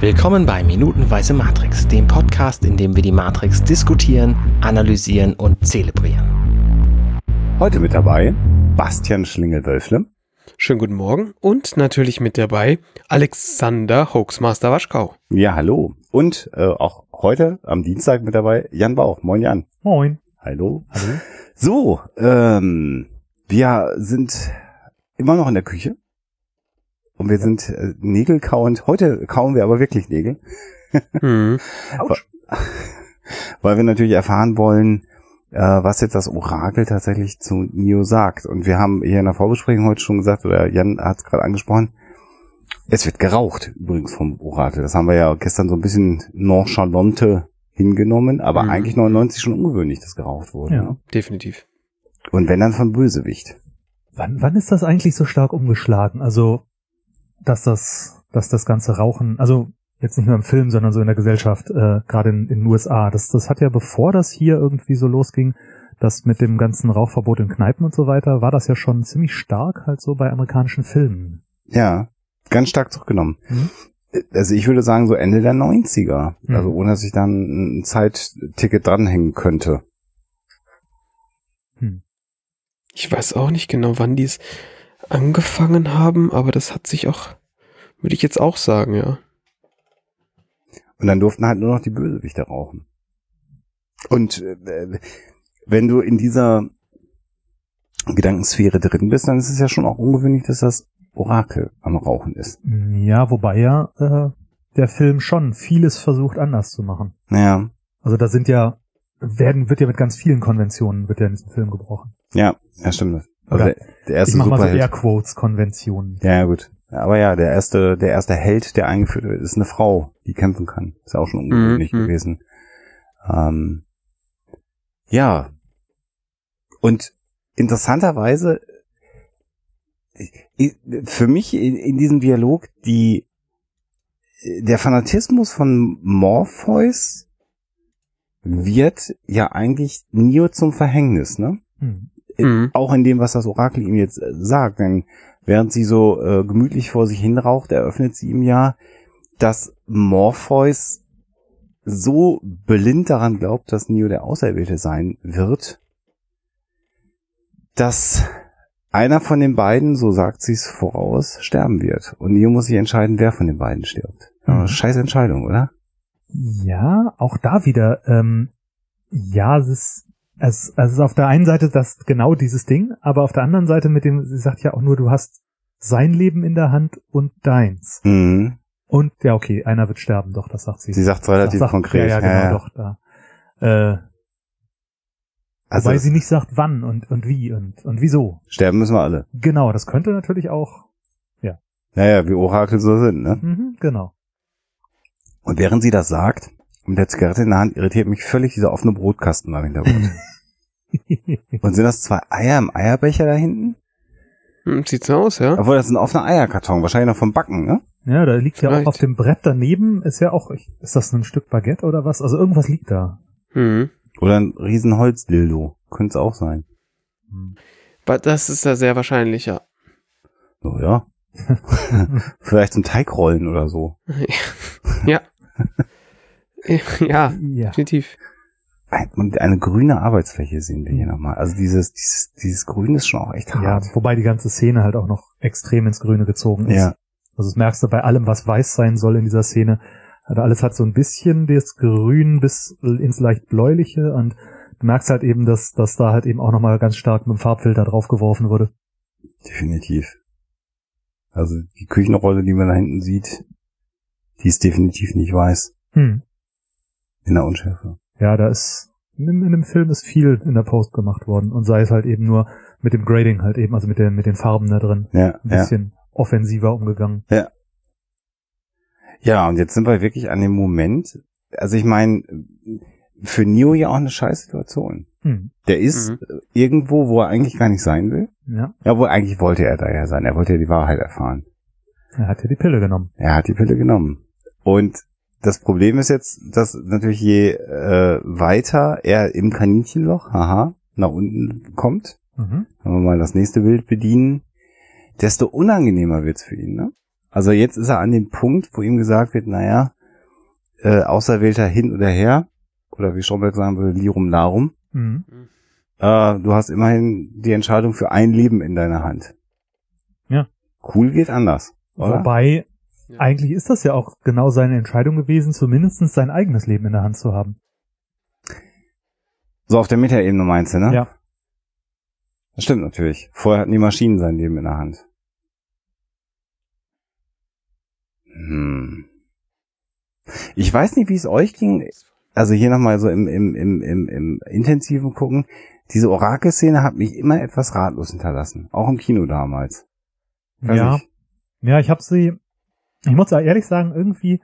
Willkommen bei Minutenweise Matrix, dem Podcast, in dem wir die Matrix diskutieren, analysieren und zelebrieren. Heute mit dabei Bastian Schlingel-Wölfle. Schönen guten Morgen und natürlich mit dabei Alexander Hoaxmaster Waschkau. Ja, hallo. Und äh, auch heute am Dienstag mit dabei Jan Bauch. Moin Jan. Moin. Hallo. Hallo. So, ähm, wir sind immer noch in der Küche. Und wir sind äh, Nägel kauend. Heute kauen wir aber wirklich Nägel. Hm. Weil wir natürlich erfahren wollen, äh, was jetzt das Orakel tatsächlich zu Neo sagt. Und wir haben hier in der Vorbesprechung heute schon gesagt, oder Jan hat es gerade angesprochen, es wird geraucht übrigens vom Orakel. Das haben wir ja gestern so ein bisschen nonchalante hingenommen, aber Mhm. eigentlich 99 schon ungewöhnlich, dass geraucht wurde. Ja. Ne? Definitiv. Und wenn dann von Bösewicht. Wann, wann ist das eigentlich so stark umgeschlagen? Also, dass das, dass das ganze Rauchen, also jetzt nicht nur im Film, sondern so in der Gesellschaft, äh, gerade in, in den USA, das, das hat ja bevor das hier irgendwie so losging, das mit dem ganzen Rauchverbot in Kneipen und so weiter, war das ja schon ziemlich stark halt so bei amerikanischen Filmen. Ja, ganz stark zurückgenommen. Mhm. Also ich würde sagen so Ende der 90er. Mhm. Also ohne dass ich dann ein Zeitticket dranhängen könnte. Hm. Ich weiß auch nicht genau, wann die es angefangen haben, aber das hat sich auch, würde ich jetzt auch sagen, ja. Und dann durften halt nur noch die Bösewichte rauchen. Und äh, wenn du in dieser Gedankensphäre drin bist, dann ist es ja schon auch ungewöhnlich, dass das Orakel am Rauchen ist. Ja, wobei ja äh, der Film schon vieles versucht anders zu machen. Naja, Also da sind ja, werden, wird ja mit ganz vielen Konventionen, wird ja in diesem Film gebrochen. ja, ja, stimmt. Also Oder der, der erste ich mach mal so Superheld. Airquotes Konventionen. Ja, ja, gut. Aber ja, der erste, der erste Held, der eingeführt wird, ist eine Frau, die kämpfen kann. Ist ja auch schon ungewöhnlich Mhm. gewesen. Ähm, ja. Und interessanterweise, i- für mich in, in diesem Dialog die, der Fanatismus von Morpheus wird ja eigentlich Neo zum Verhängnis, ne? Hm. Mhm. auch in dem, was das Orakel ihm jetzt äh, sagt, denn während sie so äh, gemütlich vor sich hin raucht, eröffnet sie ihm ja, dass Morpheus so blind daran glaubt, dass Neo der Auserwählte sein wird, dass einer von den beiden, so sagt sie es voraus, sterben wird. Und Neo muss sich entscheiden, wer von den beiden stirbt. Mhm. Scheiß Entscheidung, oder? Ja, auch da wieder, ähm, ja, es ist, es, es ist auf der einen Seite das genau dieses Ding, aber auf der anderen Seite mit dem, sie sagt ja auch nur, du hast sein Leben in der Hand und deins. Mhm. Und ja, okay, einer wird sterben, doch, das sagt sie. Sie sagt relativ sagt, konkret. Ja, ja, genau, doch, da. Äh, Also wobei sie nicht sagt, wann und, und wie und, und wieso. sterben müssen wir alle. Genau, das könnte natürlich auch, Naja, wie Orakel so sind, ne? mhm, genau. Und während sie das sagt, mit der Zigarette in der Hand, irritiert mich völlig dieser offene Brotkasten da im Hintergrund. Und sind das zwei Eier im Eierbecher da hinten? Hm, Sieht so aus, ja. Obwohl, das ist ein offener Eierkarton, wahrscheinlich noch vom Backen, ne? ja, da liegt ja auch Vielleicht. auf dem Brett daneben, ist ja auch, ist das ein Stück Baguette oder was? Also irgendwas liegt da. Mhm. Oder ein riesen Holzdildo. Könnte es auch sein. Hm. Aber Das ist ja sehr wahrscheinlich, ja. So, ja. Vielleicht zum Teigrollen oder so. ja. ja, Ja. definitiv. Und eine grüne Arbeitsfläche sehen wir hier nochmal. Also dieses, dieses, dieses Grün ist schon auch echt Ja, hart. wobei die ganze Szene halt auch noch extrem ins Grüne gezogen ist. Ja. Also das merkst du bei allem, was weiß sein soll in dieser Szene. Also alles hat so ein bisschen das Grün bis ins leicht bläuliche und du merkst halt eben, dass, dass da halt eben auch nochmal ganz stark mit dem Farbfilter draufgeworfen wurde. Definitiv. Also die Küchenrolle, die man da hinten sieht, die ist definitiv nicht weiß. Hm. In der Unschärfe. Ja, da ist in, in dem Film ist viel in der Post gemacht worden und sei es halt eben nur mit dem Grading halt eben, also mit den, mit den Farben da drin, Ja, ein ja. bisschen offensiver umgegangen. Ja, und jetzt sind wir wirklich an dem Moment. Also ich meine, für Neo ja auch eine scheiß Situation. Hm. Der ist Mhm. irgendwo, wo er eigentlich gar nicht sein will. Ja, Ja, wo eigentlich wollte er da ja sein. Er wollte ja die Wahrheit erfahren. er hat ja die Pille genommen. Er hat die Pille genommen. Und das Problem ist jetzt, dass natürlich je äh, weiter er im Kaninchenloch, haha, nach unten kommt, Mhm. wenn wir mal das nächste Bild bedienen, desto unangenehmer wird's für ihn, ne? Also jetzt ist er an dem Punkt, wo ihm gesagt wird, naja, äh, Auserwählter hin oder her, oder wie Stromberg sagen würde, Lirum Larum, Mhm. äh, du hast immerhin die Entscheidung für ein Leben in deiner Hand. Ja. Cool geht anders, oder? Wobei, Ja. eigentlich ist das ja auch genau seine Entscheidung gewesen, zumindest sein eigenes Leben in der Hand zu haben. So auf der Metaebene meinst du, ne? Ja. Das stimmt natürlich. Vorher hatten die Maschinen sein Leben in der Hand. Hm. Ich weiß nicht, wie es euch ging. Also hier nochmal so im, im, im, im, im intensiven Gucken. Diese Orakelszene hat mich immer etwas ratlos hinterlassen. Auch im Kino damals. Weiß Ja. nicht. Ja, ich habe sie, ich muss ehrlich sagen, irgendwie,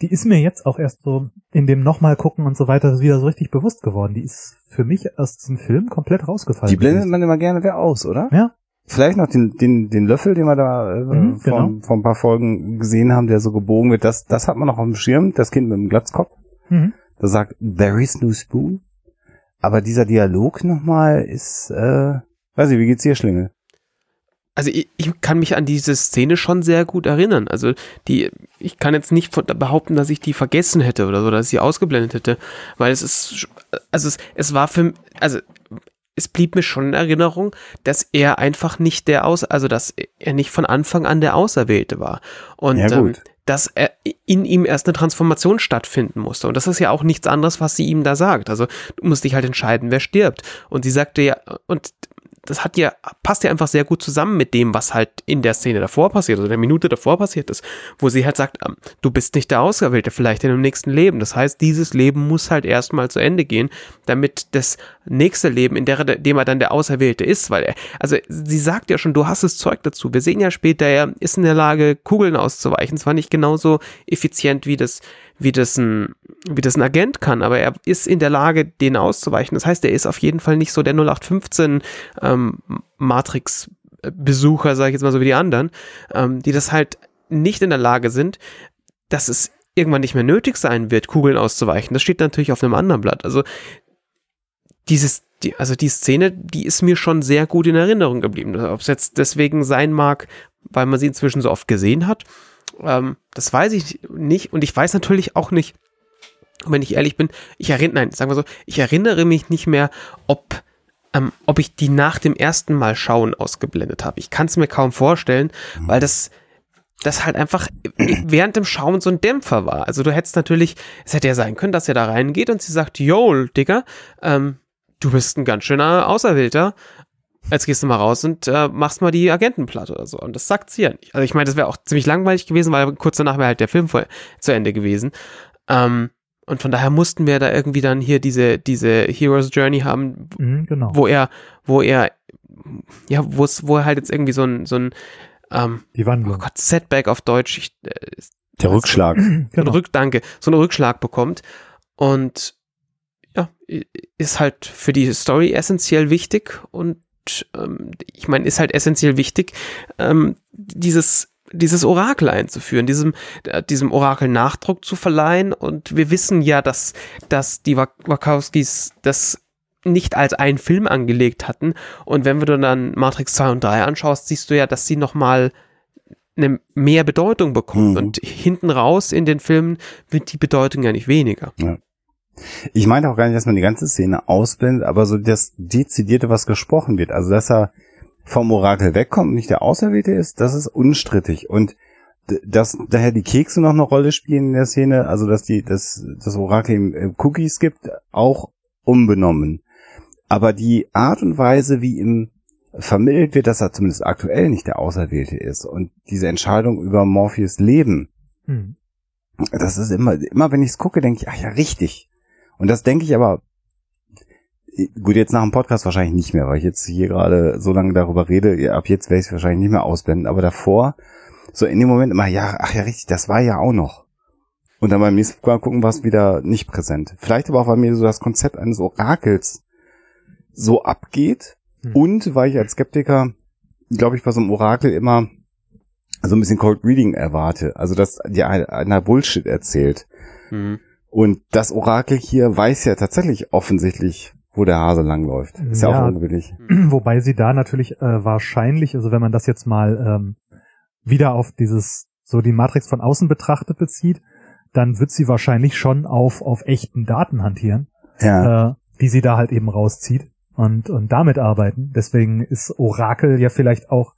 die ist mir jetzt auch erst so in dem nochmal gucken und so weiter wieder so richtig bewusst geworden. Die ist für mich aus diesem Film komplett rausgefallen. Die blendet man immer gerne wieder aus, oder? Ja. Vielleicht noch den, den, den Löffel, den wir da äh, Mhm, vor, genau. vor ein paar Folgen gesehen haben, der so gebogen wird. Das, das hat man noch auf dem Schirm. Das Kind mit dem Glatzkopf. Mhm. da sagt, there is no spoon. Aber dieser Dialog nochmal ist, äh, weiß ich, wie geht's dir, Schlingel? Also ich, ich kann mich an diese Szene schon sehr gut erinnern. Also die, ich kann jetzt nicht von, behaupten, dass ich die vergessen hätte oder so, dass ich sie ausgeblendet hätte, weil es ist, also es, es war für, also es blieb mir schon in Erinnerung, dass er einfach nicht der Aus, also dass er nicht von Anfang an der Auserwählte war und Ja, ähm, dass er in ihm erst eine Transformation stattfinden musste und das ist ja auch nichts anderes, was sie ihm da sagt. Also du musst dich halt entscheiden, wer stirbt und sie sagte ja und das hat ja, passt ja einfach sehr gut zusammen mit dem, was halt in der Szene davor passiert, oder in der Minute davor passiert ist, wo sie halt sagt, ähm, du bist nicht der Auserwählte, vielleicht in dem nächsten Leben. Das heißt, dieses Leben muss halt erstmal zu Ende gehen, damit das nächste Leben, in der, dem er dann der Auserwählte ist, weil er, also sie sagt ja schon, du hast das Zeug dazu. Wir sehen ja später, er ist in der Lage, Kugeln auszuweichen. Zwar nicht genauso effizient, wie das, wie das ein, wie das ein Agent kann, aber er ist in der Lage, den auszuweichen. Das heißt, er ist auf jeden Fall nicht so der 0815 ähm, Matrix-Besucher, sage ich jetzt mal so wie die anderen, ähm, die das halt nicht in der Lage sind, dass es irgendwann nicht mehr nötig sein wird, Kugeln auszuweichen. Das steht natürlich auf einem anderen Blatt. Also dieses, die, also die Szene, die ist mir schon sehr gut in Erinnerung geblieben. Ob es jetzt deswegen sein mag, weil man sie inzwischen so oft gesehen hat, ähm, das weiß ich nicht. Und ich weiß natürlich auch nicht, wenn ich ehrlich bin, ich erinnere, nein, sagen wir so, ich erinnere mich nicht mehr, ob, ähm, ob ich die nach dem ersten Mal schauen ausgeblendet habe. Ich kann es mir kaum vorstellen, weil das, das halt einfach während dem Schauen so ein Dämpfer war. Also du hättest natürlich, es hätte ja sein können, dass er da reingeht und sie sagt, yo, Digga, ähm, du bist ein ganz schöner Auserwählter. Jetzt gehst du mal raus und äh, machst mal die Agentenplatte oder so. Und das sagt sie ja nicht. Also ich meine, das wäre auch ziemlich langweilig gewesen, weil kurz danach wäre halt der Film voll, zu Ende gewesen. Ähm, und von daher mussten wir da irgendwie dann hier diese, diese Hero's Journey haben, Mhm, genau. wo er, wo er, ja, wo es, wo er halt jetzt irgendwie so ein, so ein, ähm, die oh Wandlung. Gott, Setback auf Deutsch, ich, äh, Der Rückschlag. so einen Genau. Rück, danke, so einen Rückschlag bekommt. Und ja, ist halt für die Story essentiell wichtig und ähm, ich meine, ist halt essentiell wichtig, ähm, dieses dieses Orakel einzuführen, diesem, äh, diesem Orakel Nachdruck zu verleihen. Und wir wissen ja, dass, dass die Wachowskis das nicht als einen Film angelegt hatten. Und wenn du dann Matrix 2 und 3 anschaust, siehst du ja, dass sie nochmal eine mehr Bedeutung bekommt. Mhm. Und hinten raus in den Filmen wird die Bedeutung ja nicht weniger. Ich meinte auch gar nicht, dass man die ganze Szene ausblendet, aber so das Dezidierte, was gesprochen wird. Also, dass er vom Orakel wegkommt und nicht der Auserwählte ist, das ist unstrittig. Und dass daher die Kekse noch eine Rolle spielen in der Szene, also dass die, dass das Orakel ihm äh, Cookies gibt, auch unbenommen. Aber die Art und Weise, wie ihm vermittelt wird, dass er zumindest aktuell nicht der Auserwählte ist und diese Entscheidung über Morpheus Leben, Mhm. das ist immer, immer wenn ich es gucke, denke ich, ach ja, richtig. Und das denke ich aber, gut, jetzt nach dem Podcast wahrscheinlich nicht mehr, weil ich jetzt hier gerade so lange darüber rede, ab jetzt werde ich es wahrscheinlich nicht mehr ausblenden, aber davor, so in dem Moment immer, ja, ach ja, richtig, das war ja auch noch. Und dann beim nächsten Mal gucken war es wieder nicht präsent. Vielleicht aber auch, weil mir so das Konzept eines Orakels so abgeht Hm. und weil ich als Skeptiker, glaube ich, bei so einem Orakel immer so ein bisschen Cold Reading erwarte. Also, dass dir ein- einer Bullshit erzählt. Mhm. Und das Orakel hier weiß ja tatsächlich offensichtlich, wo der Hase langläuft. Ist ja, Ja. auch ungewöhnlich. Wobei sie da natürlich äh, wahrscheinlich, also wenn man das jetzt mal ähm, wieder auf dieses, so die Matrix von außen betrachtet bezieht, dann wird sie wahrscheinlich schon auf, auf echten Daten hantieren, Ja. äh, die sie da halt eben rauszieht und, und damit arbeiten. Deswegen ist Orakel ja vielleicht auch,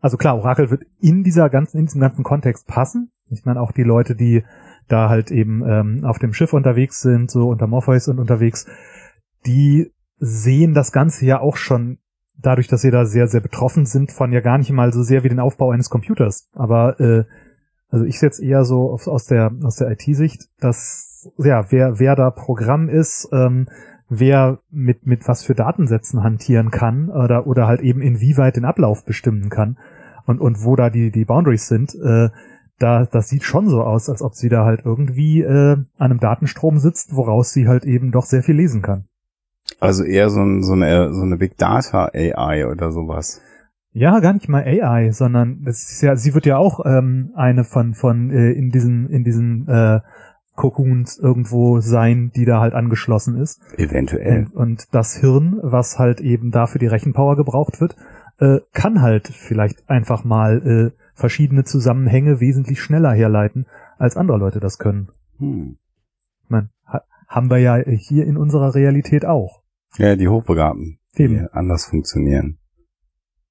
also klar, Orakel wird in dieser ganzen, in diesem ganzen Kontext passen. Ich meine auch die Leute, die da halt eben ähm, auf dem Schiff unterwegs sind, so unter Morpheus und unterwegs, die sehen das Ganze ja auch schon dadurch, dass sie da sehr, sehr betroffen sind von ja gar nicht mal so sehr wie den Aufbau eines Computers. Aber äh, also ich jetzt eher so auf, aus der aus der IT-Sicht, dass ja wer wer da Programm ist, ähm, wer mit mit was für Datensätzen hantieren kann oder oder halt eben inwieweit den Ablauf bestimmen kann und und wo da die die Boundaries sind. Äh, da, das sieht schon so aus, als ob sie da halt irgendwie äh, an einem Datenstrom sitzt, woraus sie halt eben doch sehr viel lesen kann. Also eher so, ein, so, eine, so eine Big Data AI oder sowas. Ja, gar nicht mal AI, sondern das ist ja, sie wird ja auch ähm, eine von von äh, in diesen in diesen äh, Cocoons irgendwo sein, die da halt angeschlossen ist. Eventuell. Und, und das Hirn, was halt eben dafür die Rechenpower gebraucht wird, äh, kann halt vielleicht einfach mal äh, verschiedene Zusammenhänge wesentlich schneller herleiten, als andere Leute das können. Hm. Mein, ha haben wir ja hier in unserer Realität auch. Ja, die Hochbegabten, die Eben. anders funktionieren.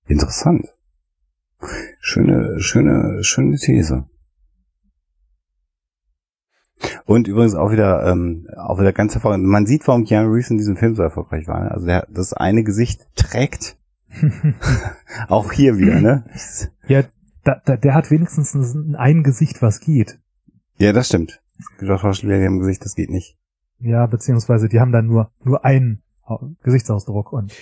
Interessant. Schöne, schöne, schöne These. Und übrigens auch wieder, ähm, auch wieder ganz hervorragend. Man sieht, warum Keanu Reeves in diesem Film so erfolgreich war. ne? Also der, das eine Gesicht trägt. auch hier wieder, ne? Ja, da, da, der hat wenigstens ein, ein Gesicht, was geht. Ja, das stimmt. Es gibt auch Schauspieler, die haben Gesicht, das geht nicht. Ja, beziehungsweise die haben dann nur nur einen Au- Gesichtsausdruck und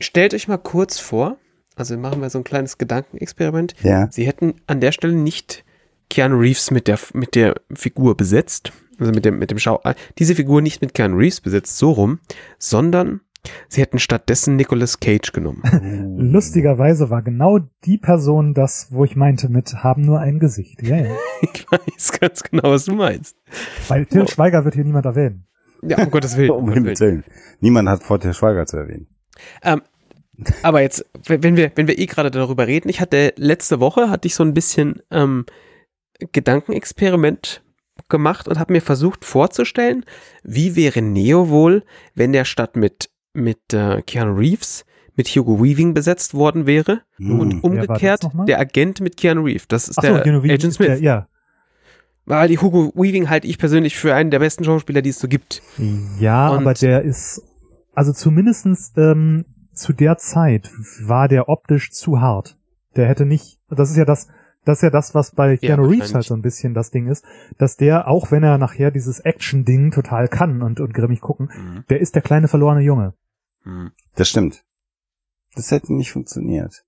Stellt euch mal kurz vor, also machen wir so ein kleines Gedankenexperiment. Ja. Sie hätten an der Stelle nicht Keanu Reeves mit der, mit der Figur besetzt, also mit dem, mit dem Schau, äh, diese Figur nicht mit Keanu Reeves besetzt, so rum, sondern sie hätten stattdessen Nicolas Cage genommen. lustigerweise war genau die Person das, wo ich meinte mit haben nur ein Gesicht. Ja, ja. ich weiß ganz genau, was du meinst. Weil Till Schweiger wird hier niemand erwähnen. Ja, um Gottes Willen. Um Um Gottes Willen. Niemand hat vor, Til Schweiger zu erwähnen. Ähm, aber jetzt, wenn wir, wenn wir eh gerade darüber reden, ich hatte letzte Woche hatte ich so ein bisschen ähm, Gedankenexperiment gemacht und habe mir versucht vorzustellen, wie wäre Neo wohl, wenn der statt mit mit äh, Keanu Reeves mit Hugo Weaving besetzt worden wäre Hm. und umgekehrt der Agent mit Keanu Reeves. Das ist Ach so, der Reeves Agent ist der- Smith. ja. Weil die Hugo Weaving halte ich persönlich für einen der besten Schauspieler, die es so gibt. Ja, Und- aber der ist, also zumindestens ähm, zu der Zeit war der optisch zu hart. Der hätte nicht, das ist ja das, das ist ja das, was bei Keanu Reeves wahrscheinlich. halt so ein bisschen das Ding ist, dass der, auch wenn er nachher dieses Action-Ding total kann und, und grimmig gucken, der ist der kleine verlorene Junge. Das stimmt. Das hätte nicht funktioniert.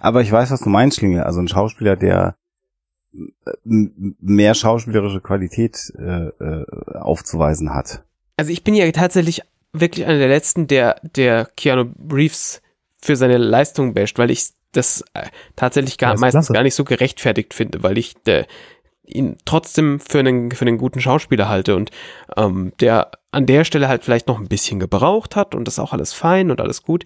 Aber ich weiß, was du meinst, Schlingel. Also ein Schauspieler, der m- mehr schauspielerische Qualität äh, äh, aufzuweisen hat. Also ich bin ja tatsächlich wirklich einer der letzten, der, der Keanu Reeves für seine Leistung basht, weil ich das äh, tatsächlich gar, Ja, ist meistens klasse. gar nicht so gerechtfertigt finde, weil ich der, ihn trotzdem für einen, für einen guten Schauspieler halte und ähm, der an der Stelle halt vielleicht noch ein bisschen gebraucht hat und das ist auch alles fein und alles gut.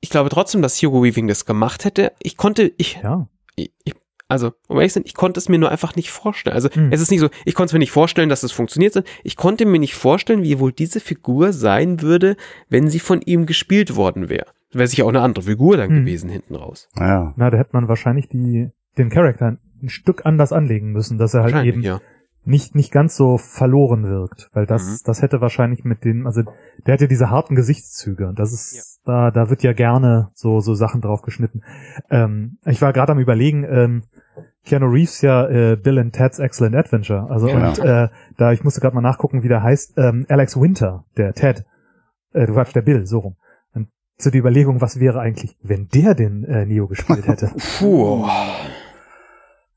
Ich glaube trotzdem, dass Hugo Weaving das gemacht hätte. Ich konnte, ich, Ja. ich, ich- also, um ehrlich zu sein, ich konnte es mir nur einfach nicht vorstellen. Also, Hm. es ist nicht so, ich konnte es mir nicht vorstellen, dass es funktioniert. Ich konnte mir nicht vorstellen, wie wohl diese Figur sein würde, wenn sie von ihm gespielt worden wäre. Wäre sicher auch eine andere Figur dann Hm. gewesen hinten raus. Ja. Na, da hätte man wahrscheinlich die, den Charakter ein Stück anders anlegen müssen, dass er halt eben ja. nicht, nicht ganz so verloren wirkt, weil das, Mhm. das hätte wahrscheinlich mit den, also der hat ja diese harten Gesichtszüge und das ist, da, da wird ja gerne so, so Sachen drauf geschnitten. Ähm, ich war gerade am überlegen, ähm, Keanu Reeves ja äh, Bill and Ted's Excellent Adventure, also Genau. und äh, da, ich musste gerade mal nachgucken, wie der heißt, ähm, Alex Winter, der Ted, äh, du Quatsch, der Bill, so rum. Zu der Überlegung, was wäre eigentlich, wenn der den äh, Neo gespielt hätte? Puh.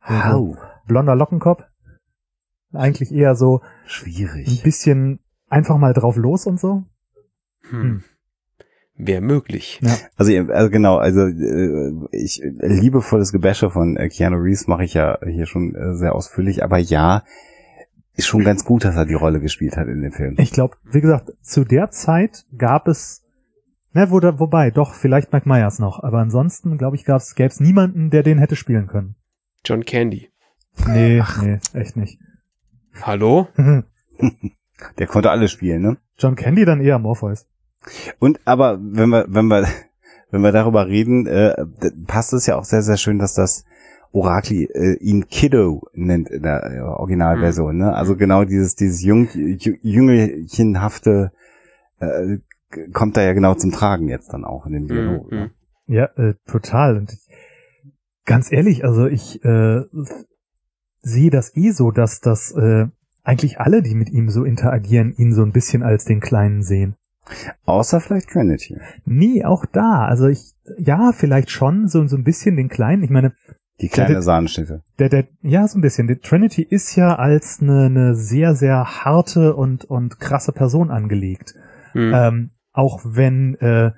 Au. Blonder Lockenkopf, eigentlich eher so ein Schwierig. bisschen einfach mal drauf los und so. Hm. Wäre möglich. Also, ihr- also genau, also äh, ich liebevolles Gebäsche von äh, Keanu Reeves mache ich ja hier schon äh, sehr ausführlich, aber ja, ist schon ganz gut, dass er die Rolle gespielt hat in dem Film. Ich glaube, wie gesagt, zu der Zeit gab es, Ne, wo da, wobei, doch, vielleicht Mike Myers noch. Aber ansonsten, glaube ich, gab's, gäb's niemanden, der den hätte spielen können. John Candy. Nee, nee, echt nicht. Hallo? Der konnte alles spielen, ne? John Candy dann eher Morpheus. Und aber wenn wir, wenn wir, wenn wir darüber reden, äh, passt es ja auch sehr, sehr schön, dass das Orakel äh, ihn Kiddo nennt in der äh, Originalversion, ne? Also genau dieses, dieses Jung, Jü- Jüngelchenhafte äh, kommt da ja genau zum Tragen jetzt dann auch in dem Dialog. Mhm. ne? Ja, äh, total. Und ich, ganz ehrlich, also ich äh, sehe das eh so, dass das äh, eigentlich alle, die mit ihm so interagieren, ihn so ein bisschen als den Kleinen sehen. Außer vielleicht Trinity. Nee, auch da. Also ich, ja, vielleicht schon so, so ein bisschen den Kleinen. Ich meine, Die kleine der- Sahnenschnitte. der, der, ja, so ein bisschen. Die Trinity ist ja als eine, eine sehr, sehr harte und, und krasse Person angelegt. Hm. Ähm, auch wenn äh,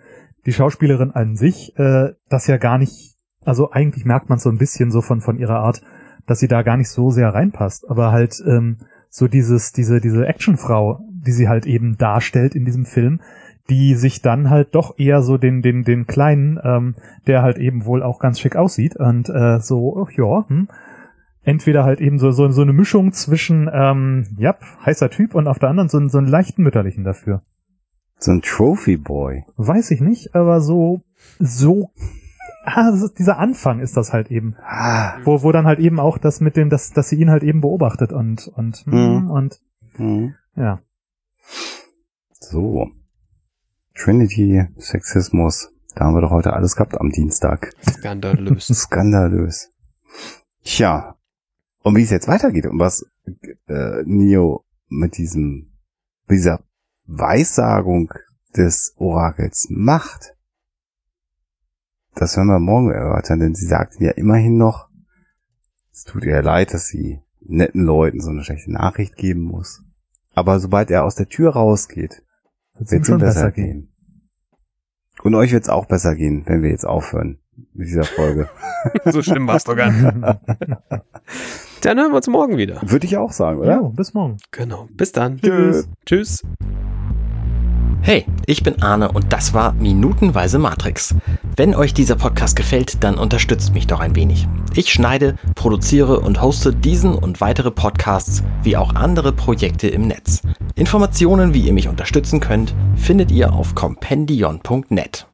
die Schauspielerin an sich äh, das ja gar nicht, also eigentlich merkt man so ein bisschen so von, von ihrer Art, dass sie da gar nicht so sehr reinpasst. Aber halt ähm, so dieses, diese, diese Actionfrau, die sie halt eben darstellt in diesem Film, die sich dann halt doch eher so den, den, den Kleinen, ähm, der halt eben wohl auch ganz schick aussieht und äh, so, ja, hm, entweder halt eben so, so, so eine Mischung zwischen, ähm, ja, heißer Typ und auf der anderen so, so einen leichten mütterlichen dafür. So ein Trophy Boy. Weiß ich nicht, aber so, so, ah, ist, dieser Anfang ist das halt eben, Ah, wo, wo dann halt eben auch das mit dem, dass, dass sie ihn halt eben beobachtet und, und, Mhm. mm, und, mhm. ja. So. Trinity, Sexismus. Da haben wir doch heute alles gehabt am Dienstag. Skandalös. Skandalös. Tja. Und wie es jetzt weitergeht und was äh, Neo mit diesem, dieser Weissagung des Orakels macht, das werden wir morgen erörtern, denn sie sagt ja immerhin noch, es tut ihr leid, dass sie netten Leuten so eine schlechte Nachricht geben muss. Aber sobald er aus der Tür rausgeht, wird es ihm besser gehen. Und euch wird es auch besser gehen, wenn wir jetzt aufhören mit dieser Folge. so schlimm war's doch gar nicht. Dann hören wir uns morgen wieder. Würde ich auch sagen, oder? Ja, bis morgen. Genau. Bis dann. Tschüss. Tschüss. Hey, ich bin Arne und das war Minutenweise Matrix. Wenn euch dieser Podcast gefällt, dann unterstützt mich doch ein wenig. Ich schneide, produziere und hoste diesen und weitere Podcasts wie auch andere Projekte im Netz. Informationen, wie ihr mich unterstützen könnt, findet ihr auf compendion.net.